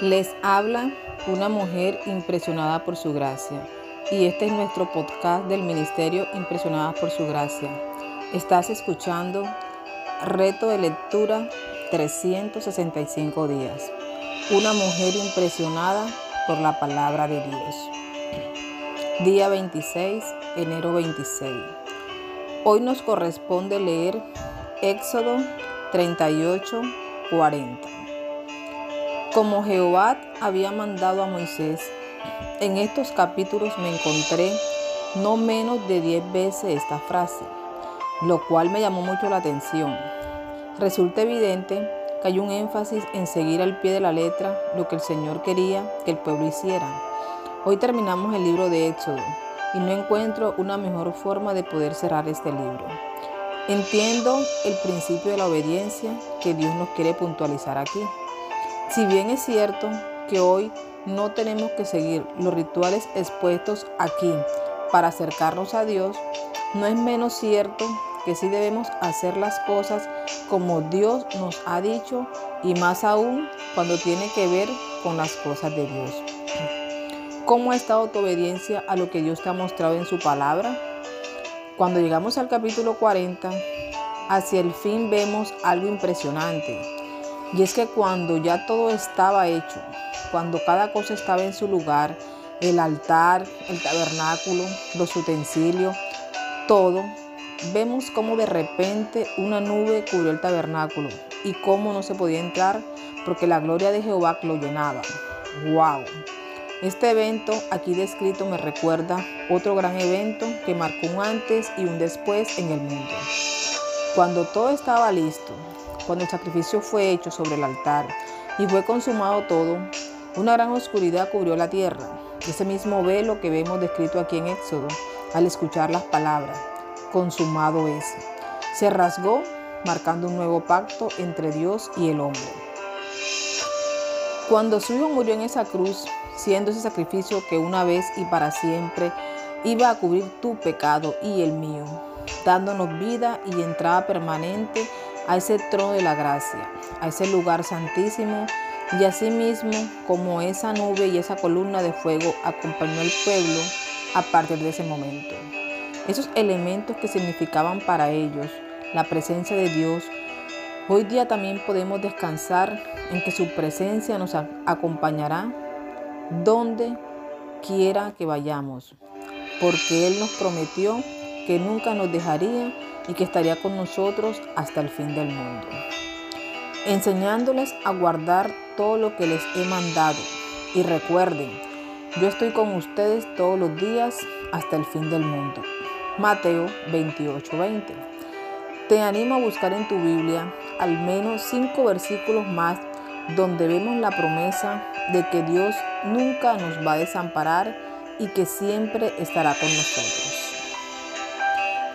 Les habla una mujer impresionada por su gracia. Y este es nuestro podcast del Ministerio Impresionada por su gracia. Estás escuchando Reto de Lectura 365 días. Una mujer impresionada por la palabra de Dios. Día 26, enero 26. Hoy nos corresponde leer Éxodo 38, 40. Como Jehová había mandado a Moisés, en estos capítulos me encontré no menos de diez veces esta frase, lo cual me llamó mucho la atención. Resulta evidente que hay un énfasis en seguir al pie de la letra lo que el Señor quería que el pueblo hiciera. Hoy terminamos el libro de Éxodo y no encuentro una mejor forma de poder cerrar este libro. Entiendo el principio de la obediencia que Dios nos quiere puntualizar aquí. Si bien es cierto que hoy no tenemos que seguir los rituales expuestos aquí para acercarnos a Dios, no es menos cierto que sí debemos hacer las cosas como Dios nos ha dicho y más aún cuando tiene que ver con las cosas de Dios. ¿Cómo ha estado tu obediencia a lo que Dios te ha mostrado en su palabra? Cuando llegamos al capítulo 40, hacia el fin vemos algo impresionante y es que cuando ya todo estaba hecho, cuando cada cosa estaba en su lugar, el altar, el tabernáculo, los utensilios, todo, vemos como de repente una nube cubrió el tabernáculo y cómo no se podía entrar porque la gloria de Jehová lo llenaba. ¡Wow! Este evento aquí descrito me recuerda otro gran evento que marcó un antes y un después en el mundo. Cuando todo estaba listo, cuando el sacrificio fue hecho sobre el altar y fue consumado todo, una gran oscuridad cubrió la tierra. Ese mismo velo que vemos descrito aquí en Éxodo, al escuchar las palabras, consumado es, se rasgó marcando un nuevo pacto entre Dios y el hombre. Cuando su hijo murió en esa cruz, siendo ese sacrificio que una vez y para siempre iba a cubrir tu pecado y el mío, dándonos vida y entrada permanente a ese trono de la gracia, a ese lugar santísimo, y asimismo como esa nube y esa columna de fuego acompañó al pueblo a partir de ese momento. Esos elementos que significaban para ellos la presencia de Dios, hoy día también podemos descansar en que su presencia nos acompañará donde quiera que vayamos, porque Él nos prometió que nunca nos dejaría y que estaría con nosotros hasta el fin del mundo, enseñándoles a guardar todo lo que les he mandado. Y recuerden, yo estoy con ustedes todos los días hasta el fin del mundo. Mateo 28:20. Te animo a buscar en tu Biblia al menos cinco versículos más donde vemos la promesa de que Dios nunca nos va a desamparar y que siempre estará con nosotros.